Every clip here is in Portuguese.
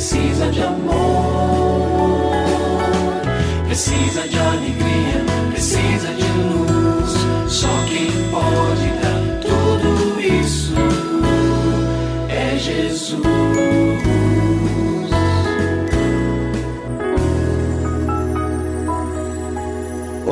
precisa de amor,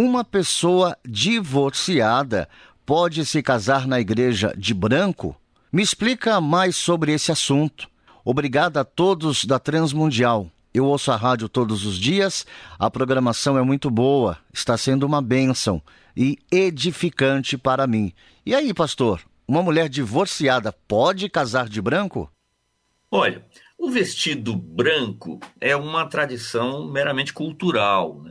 uma pessoa divorciada pode se casar na igreja de branco? Me explica mais sobre esse assunto. Obrigado a todos da Transmundial. Eu ouço a rádio todos os dias, a programação é muito boa, está sendo uma bênção e edificante para mim. E aí, pastor, uma mulher divorciada pode casar de branco? Olha, o vestido branco é uma tradição meramente cultural, né?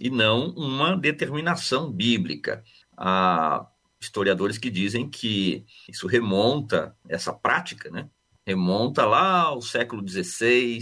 E não uma determinação bíblica. Há historiadores que dizem que isso remonta, essa prática, né? remonta lá ao século XVI,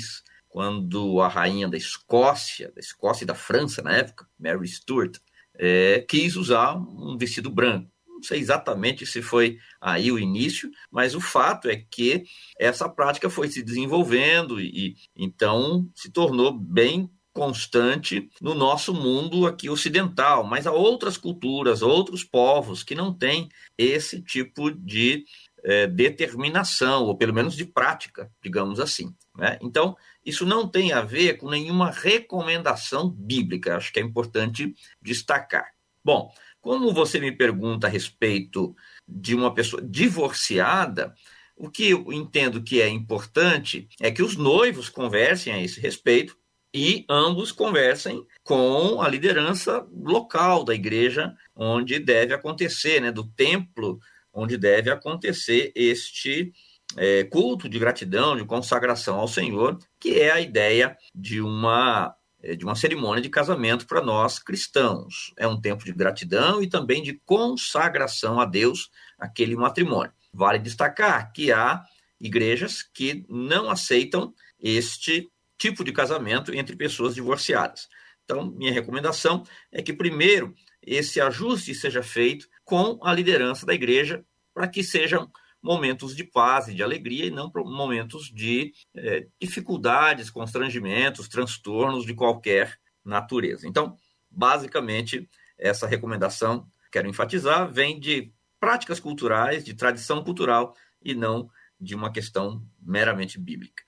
quando a rainha da Escócia, da Escócia e da França na época, Mary Stuart, é, quis usar um vestido branco. Não sei exatamente se foi aí o início, mas o fato é que essa prática foi se desenvolvendo e então se tornou bem constante no nosso mundo aqui ocidental, mas há outras culturas, outros povos que não têm esse tipo de é, determinação, ou pelo menos de prática, digamos assim. Né? Então, isso não tem a ver com nenhuma recomendação bíblica, acho que é importante destacar. Bom, como você me pergunta a respeito de uma pessoa divorciada, o que eu entendo que é importante é que os noivos conversem a esse respeito e ambos conversem com a liderança local da igreja onde deve acontecer, né, do templo onde deve acontecer este é, culto de gratidão, de consagração ao Senhor, que é a ideia de uma é, de uma cerimônia de casamento para nós cristãos. É um tempo de gratidão e também de consagração a Deus aquele matrimônio. Vale destacar que há igrejas que não aceitam este tipo de casamento entre pessoas divorciadas. Então, minha recomendação é que, primeiro, esse ajuste seja feito com a liderança da igreja, para que sejam momentos de paz e de alegria e não momentos de é, dificuldades, constrangimentos, transtornos de qualquer natureza. Então, basicamente, essa recomendação, quero enfatizar, vem de práticas culturais, de tradição cultural e não de uma questão meramente bíblica.